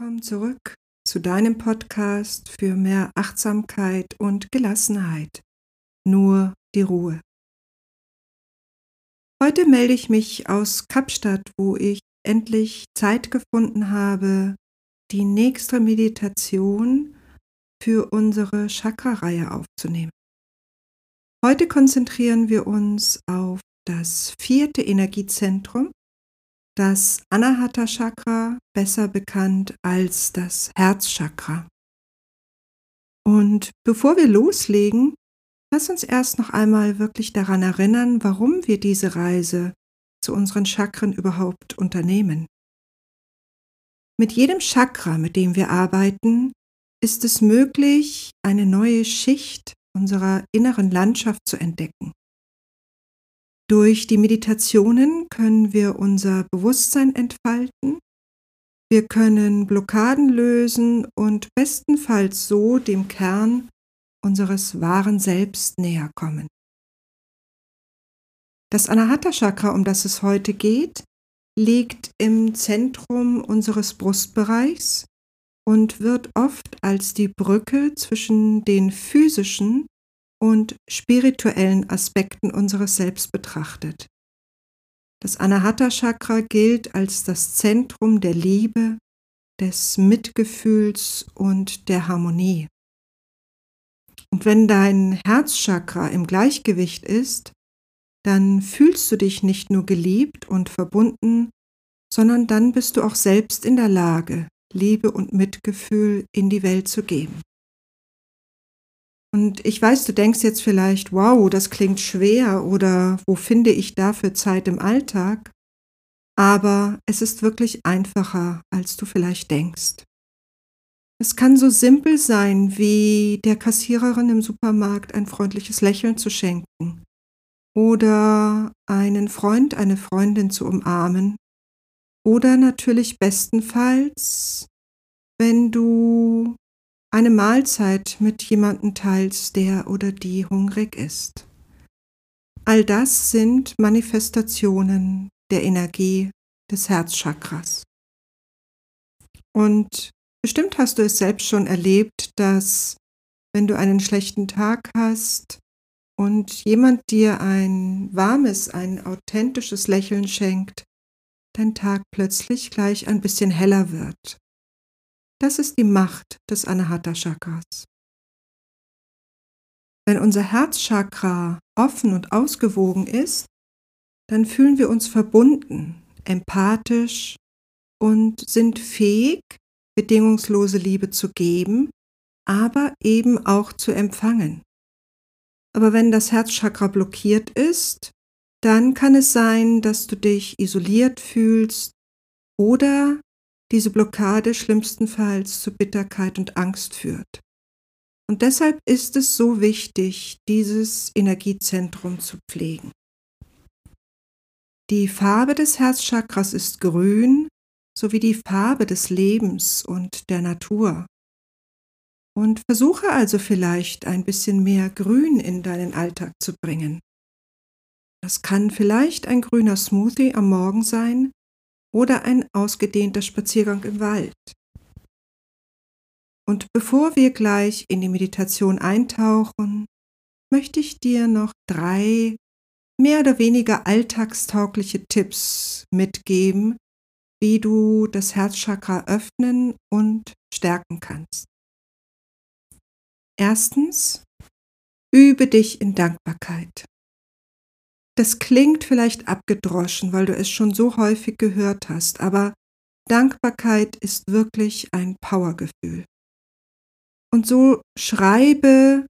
Willkommen zurück zu deinem Podcast für mehr Achtsamkeit und Gelassenheit. Nur die Ruhe. Heute melde ich mich aus Kapstadt, wo ich endlich Zeit gefunden habe, die nächste Meditation für unsere Chakra-Reihe aufzunehmen. Heute konzentrieren wir uns auf das vierte Energiezentrum, das Anahata Chakra, besser bekannt als das Herzchakra. Und bevor wir loslegen, lass uns erst noch einmal wirklich daran erinnern, warum wir diese Reise zu unseren Chakren überhaupt unternehmen. Mit jedem Chakra, mit dem wir arbeiten, ist es möglich, eine neue Schicht unserer inneren Landschaft zu entdecken. Durch die Meditationen können wir unser Bewusstsein entfalten, wir können Blockaden lösen und bestenfalls so dem Kern unseres wahren Selbst näher kommen. Das Anahata Chakra, um das es heute geht, liegt im Zentrum unseres Brustbereichs und wird oft als die Brücke zwischen den physischen und spirituellen Aspekten unseres Selbst betrachtet. Das Anahata Chakra gilt als das Zentrum der Liebe, des Mitgefühls und der Harmonie. Und wenn dein Herzchakra im Gleichgewicht ist, dann fühlst du dich nicht nur geliebt und verbunden, sondern dann bist du auch selbst in der Lage, Liebe und Mitgefühl in die Welt zu geben. Und ich weiß, du denkst jetzt vielleicht, wow, das klingt schwer oder wo finde ich dafür Zeit im Alltag? Aber es ist wirklich einfacher, als du vielleicht denkst. Es kann so simpel sein, wie der Kassiererin im Supermarkt ein freundliches Lächeln zu schenken oder einen Freund, eine Freundin zu umarmen oder natürlich bestenfalls, wenn du eine Mahlzeit mit jemandem teilst, der oder die hungrig ist. All das sind Manifestationen der Energie des Herzchakras. Und bestimmt hast du es selbst schon erlebt, dass wenn du einen schlechten Tag hast und jemand dir ein warmes, ein authentisches Lächeln schenkt, dein Tag plötzlich gleich ein bisschen heller wird das ist die Macht des Anahata Chakras. Wenn unser Herzchakra offen und ausgewogen ist, dann fühlen wir uns verbunden, empathisch und sind fähig, bedingungslose Liebe zu geben, aber eben auch zu empfangen. Aber wenn das Herzchakra blockiert ist, dann kann es sein, dass du dich isoliert fühlst oder diese Blockade schlimmstenfalls zu Bitterkeit und Angst führt. Und deshalb ist es so wichtig, dieses Energiezentrum zu pflegen. Die Farbe des Herzchakras ist grün, sowie die Farbe des Lebens und der Natur. Und versuche also vielleicht ein bisschen mehr Grün in deinen Alltag zu bringen. Das kann vielleicht ein grüner Smoothie am Morgen sein, oder ein ausgedehnter Spaziergang im Wald. Und bevor wir gleich in die Meditation eintauchen, möchte ich dir noch drei mehr oder weniger alltagstaugliche Tipps mitgeben, wie du das Herzchakra öffnen und stärken kannst. Erstens, übe dich in Dankbarkeit. Das klingt vielleicht abgedroschen, weil du es schon so häufig gehört hast, aber Dankbarkeit ist wirklich ein Powergefühl. Und so schreibe,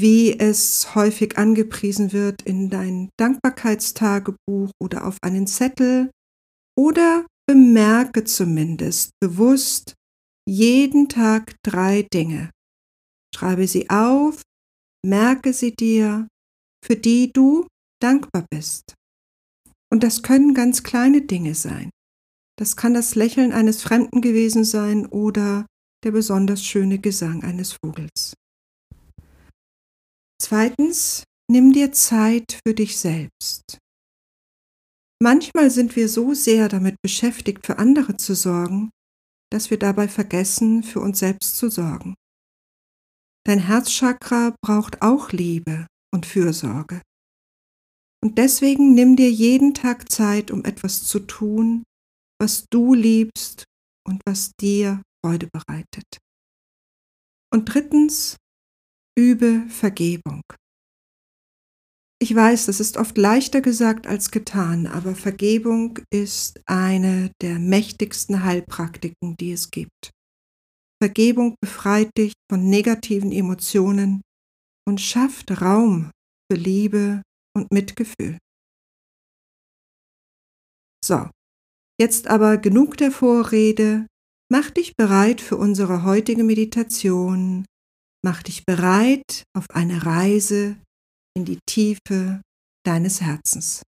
wie es häufig angepriesen wird, in dein Dankbarkeitstagebuch oder auf einen Zettel oder bemerke zumindest bewusst jeden Tag drei Dinge. Schreibe sie auf, merke sie dir, für die du dankbar bist. Und das können ganz kleine Dinge sein. Das kann das Lächeln eines Fremden gewesen sein oder der besonders schöne Gesang eines Vogels. Zweitens, nimm dir Zeit für dich selbst. Manchmal sind wir so sehr damit beschäftigt, für andere zu sorgen, dass wir dabei vergessen, für uns selbst zu sorgen. Dein Herzchakra braucht auch Liebe und Fürsorge. Und deswegen nimm dir jeden Tag Zeit, um etwas zu tun, was du liebst und was dir Freude bereitet. Und drittens, übe Vergebung. Ich weiß, das ist oft leichter gesagt als getan, aber Vergebung ist eine der mächtigsten Heilpraktiken, die es gibt. Vergebung befreit dich von negativen Emotionen und schafft Raum für Liebe und Mitgefühl. So, jetzt aber genug der Vorrede. Mach dich bereit für unsere heutige Meditation. Mach dich bereit auf eine Reise in die Tiefe deines Herzens.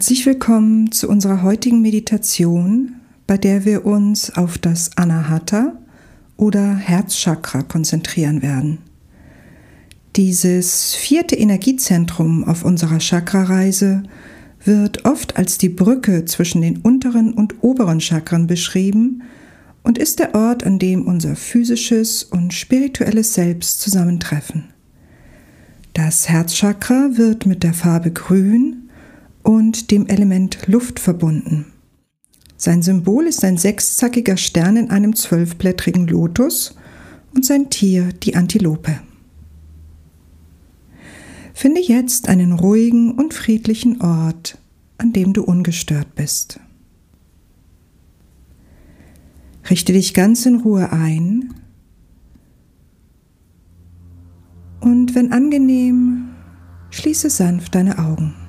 Herzlich willkommen zu unserer heutigen Meditation, bei der wir uns auf das Anahata oder Herzchakra konzentrieren werden. Dieses vierte Energiezentrum auf unserer Chakrareise wird oft als die Brücke zwischen den unteren und oberen Chakren beschrieben und ist der Ort, an dem unser physisches und spirituelles Selbst zusammentreffen. Das Herzchakra wird mit der Farbe Grün und dem Element Luft verbunden. Sein Symbol ist ein sechszackiger Stern in einem zwölfblättrigen Lotus und sein Tier die Antilope. Finde jetzt einen ruhigen und friedlichen Ort, an dem du ungestört bist. Richte dich ganz in Ruhe ein und wenn angenehm, schließe sanft deine Augen.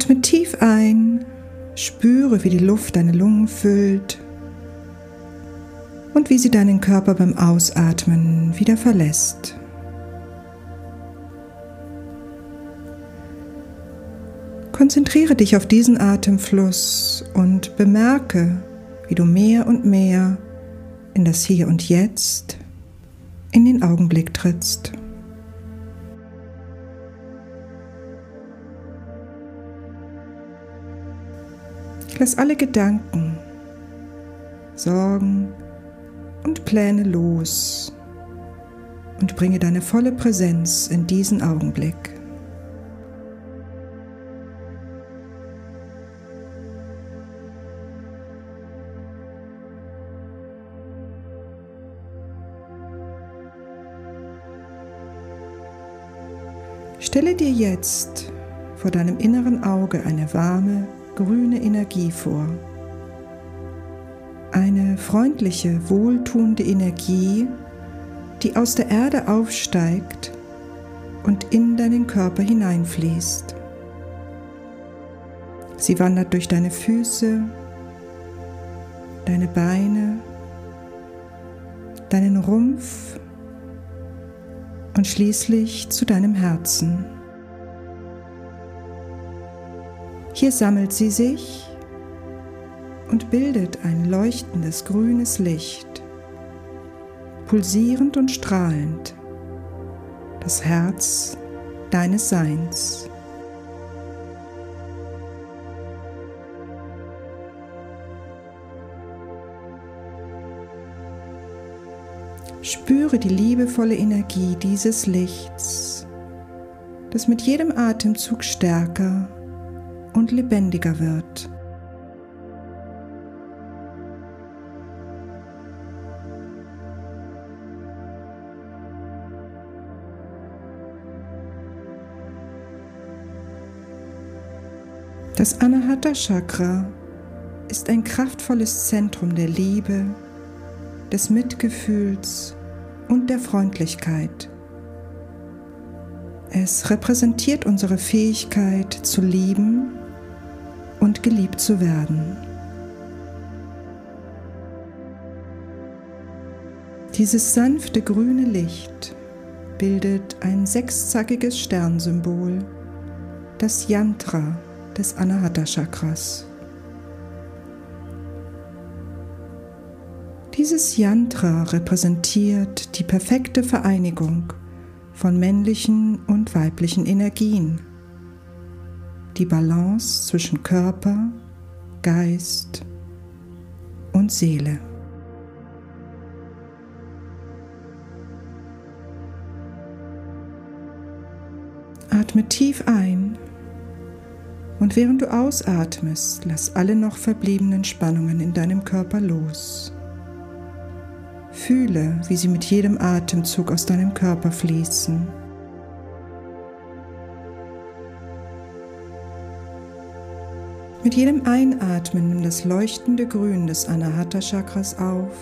Atme tief ein, spüre, wie die Luft deine Lungen füllt und wie sie deinen Körper beim Ausatmen wieder verlässt. Konzentriere dich auf diesen Atemfluss und bemerke, wie du mehr und mehr in das Hier und Jetzt, in den Augenblick trittst. Lass alle Gedanken, Sorgen und Pläne los und bringe deine volle Präsenz in diesen Augenblick. Stelle dir jetzt vor deinem inneren Auge eine warme, grüne Energie vor. Eine freundliche, wohltuende Energie, die aus der Erde aufsteigt und in deinen Körper hineinfließt. Sie wandert durch deine Füße, deine Beine, deinen Rumpf und schließlich zu deinem Herzen. Hier sammelt sie sich und bildet ein leuchtendes grünes Licht, pulsierend und strahlend, das Herz deines Seins. Spüre die liebevolle Energie dieses Lichts, das mit jedem Atemzug stärker und lebendiger wird. Das Anahata Chakra ist ein kraftvolles Zentrum der Liebe, des Mitgefühls und der Freundlichkeit. Es repräsentiert unsere Fähigkeit zu lieben und geliebt zu werden. Dieses sanfte grüne Licht bildet ein sechszackiges Sternsymbol, das Yantra des Anahata Chakras. Dieses Yantra repräsentiert die perfekte Vereinigung von männlichen und weiblichen Energien, die Balance zwischen Körper, Geist und Seele. Atme tief ein und während du ausatmest, lass alle noch verbliebenen Spannungen in deinem Körper los. Fühle, wie sie mit jedem Atemzug aus deinem Körper fließen. Mit jedem Einatmen nimm das leuchtende Grün des Anahata Chakras auf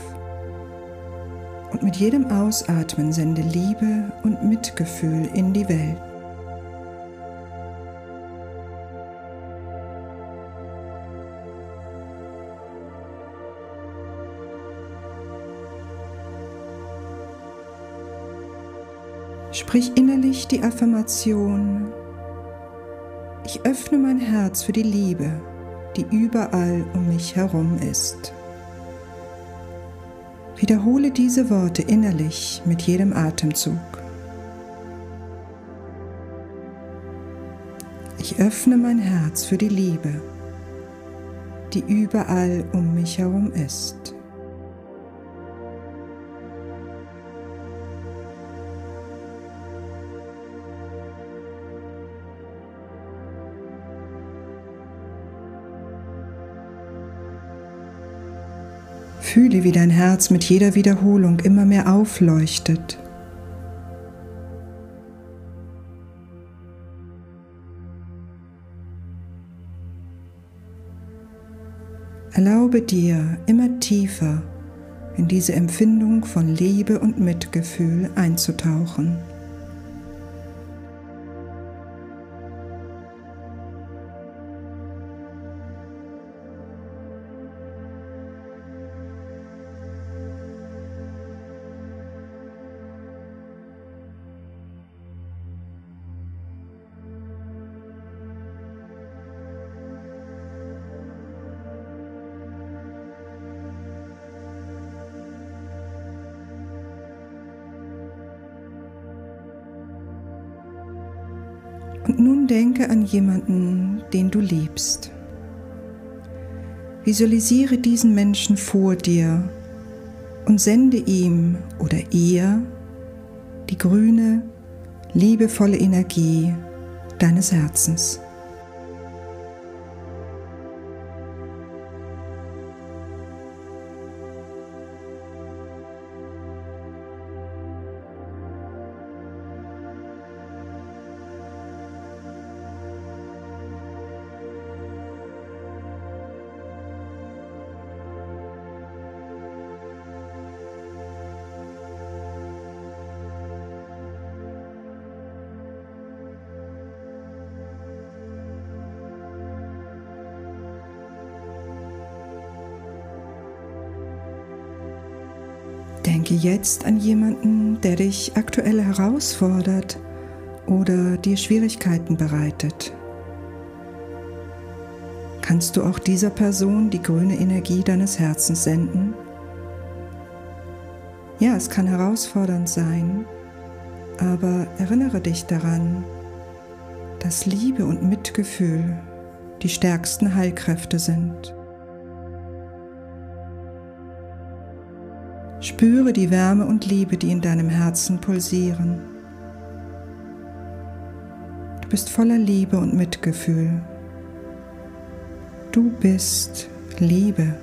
und mit jedem Ausatmen sende Liebe und Mitgefühl in die Welt. Sprich innerlich die Affirmation, ich öffne mein Herz für die Liebe, die überall um mich herum ist. Wiederhole diese Worte innerlich mit jedem Atemzug. Ich öffne mein Herz für die Liebe, die überall um mich herum ist. Fühle, wie dein Herz mit jeder Wiederholung immer mehr aufleuchtet. Erlaube dir, immer tiefer in diese Empfindung von Liebe und Mitgefühl einzutauchen. Denke an jemanden, den du liebst. Visualisiere diesen Menschen vor dir und sende ihm oder ihr die grüne, liebevolle Energie deines Herzens. Denke jetzt an jemanden, der dich aktuell herausfordert oder dir Schwierigkeiten bereitet. Kannst du auch dieser Person die grüne Energie deines Herzens senden? Ja, es kann herausfordernd sein, aber erinnere dich daran, dass Liebe und Mitgefühl die stärksten Heilkräfte sind. Spüre die Wärme und Liebe, die in deinem Herzen pulsieren. Du bist voller Liebe und Mitgefühl. Du bist Liebe.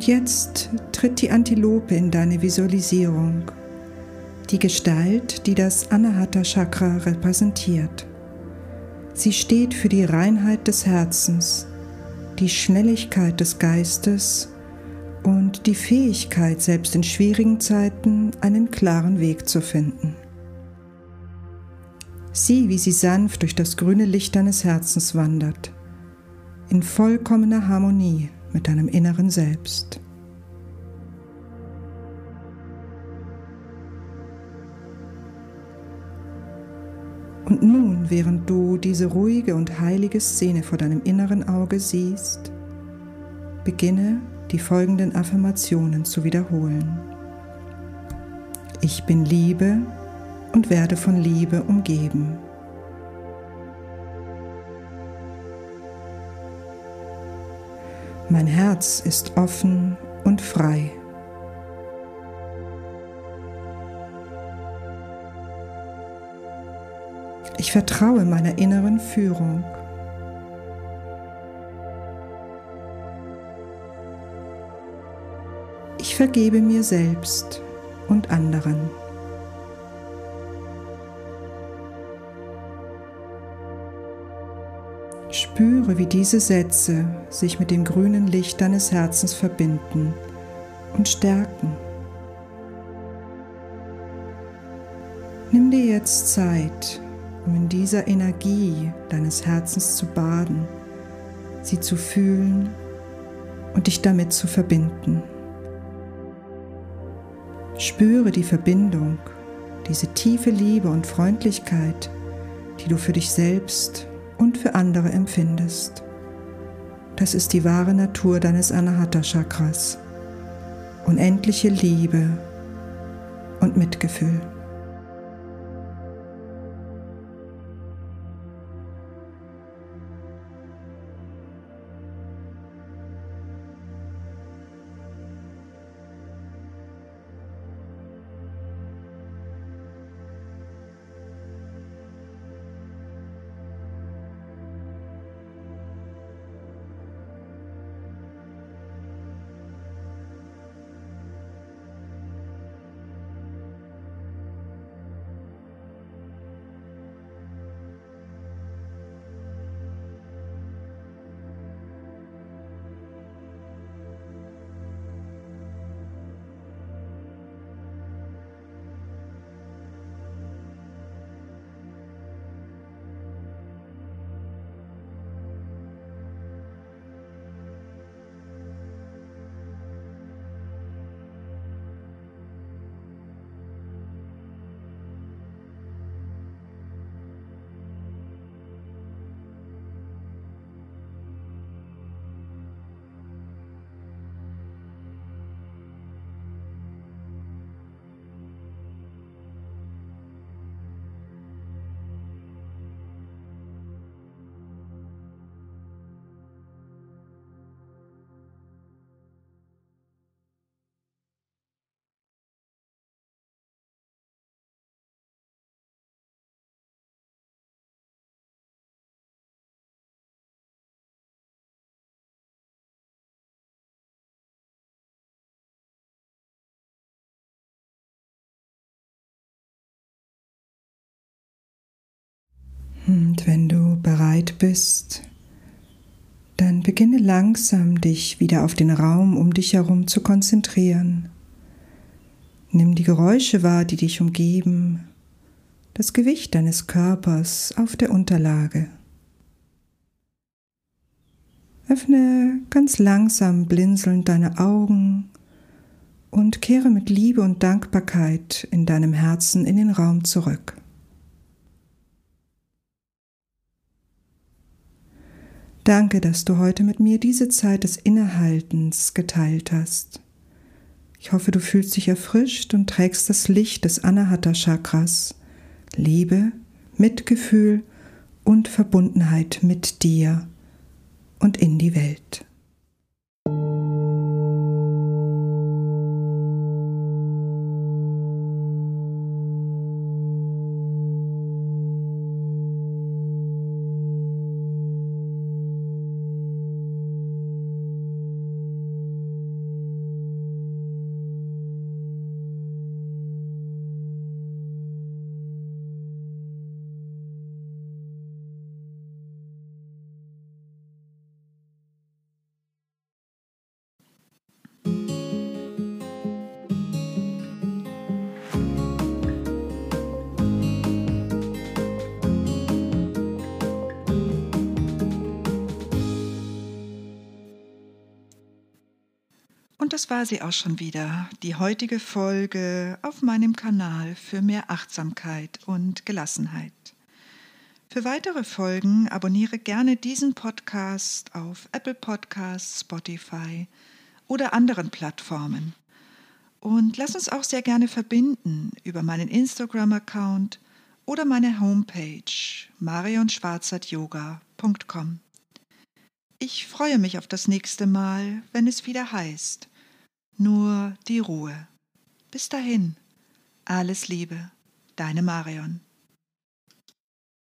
Und jetzt tritt die Antilope in deine Visualisierung, die Gestalt, die das Anahata Chakra repräsentiert. Sie steht für die Reinheit des Herzens, die Schnelligkeit des Geistes und die Fähigkeit, selbst in schwierigen Zeiten einen klaren Weg zu finden. Sieh, wie sie sanft durch das grüne Licht deines Herzens wandert, in vollkommener Harmonie mit deinem inneren Selbst. Und nun, während du diese ruhige und heilige Szene vor deinem inneren Auge siehst, beginne die folgenden Affirmationen zu wiederholen. Ich bin Liebe und werde von Liebe umgeben. Mein Herz ist offen und frei. Ich vertraue meiner inneren Führung. Ich vergebe mir selbst und anderen. Spüre, wie diese Sätze sich mit dem grünen Licht deines Herzens verbinden und stärken. Nimm dir jetzt Zeit, um in dieser Energie deines Herzens zu baden, sie zu fühlen und dich damit zu verbinden. Spüre die Verbindung, diese tiefe Liebe und Freundlichkeit, die du für dich selbst und für andere empfindest. Das ist die wahre Natur deines Anahata Chakras. Unendliche Liebe und Mitgefühl. Und wenn du bereit bist, dann beginne langsam dich wieder auf den Raum um dich herum zu konzentrieren. Nimm die Geräusche wahr, die dich umgeben, das Gewicht deines Körpers auf der Unterlage. Öffne ganz langsam blinzelnd deine Augen und kehre mit Liebe und Dankbarkeit in deinem Herzen in den Raum zurück. Danke, dass du heute mit mir diese Zeit des Innehaltens geteilt hast. Ich hoffe, du fühlst dich erfrischt und trägst das Licht des Anahata Chakras, Liebe, Mitgefühl und Verbundenheit mit dir und in die Welt. Das war sie auch schon wieder, die heutige Folge auf meinem Kanal für mehr Achtsamkeit und Gelassenheit. Für weitere Folgen abonniere gerne diesen Podcast auf Apple Podcasts, Spotify oder anderen Plattformen. Und lass uns auch sehr gerne verbinden über meinen Instagram-Account oder meine Homepage marionschwarzertyoga.com. Ich freue mich auf das nächste Mal, wenn es wieder heißt, nur die Ruhe. Bis dahin, alles Liebe, deine Marion.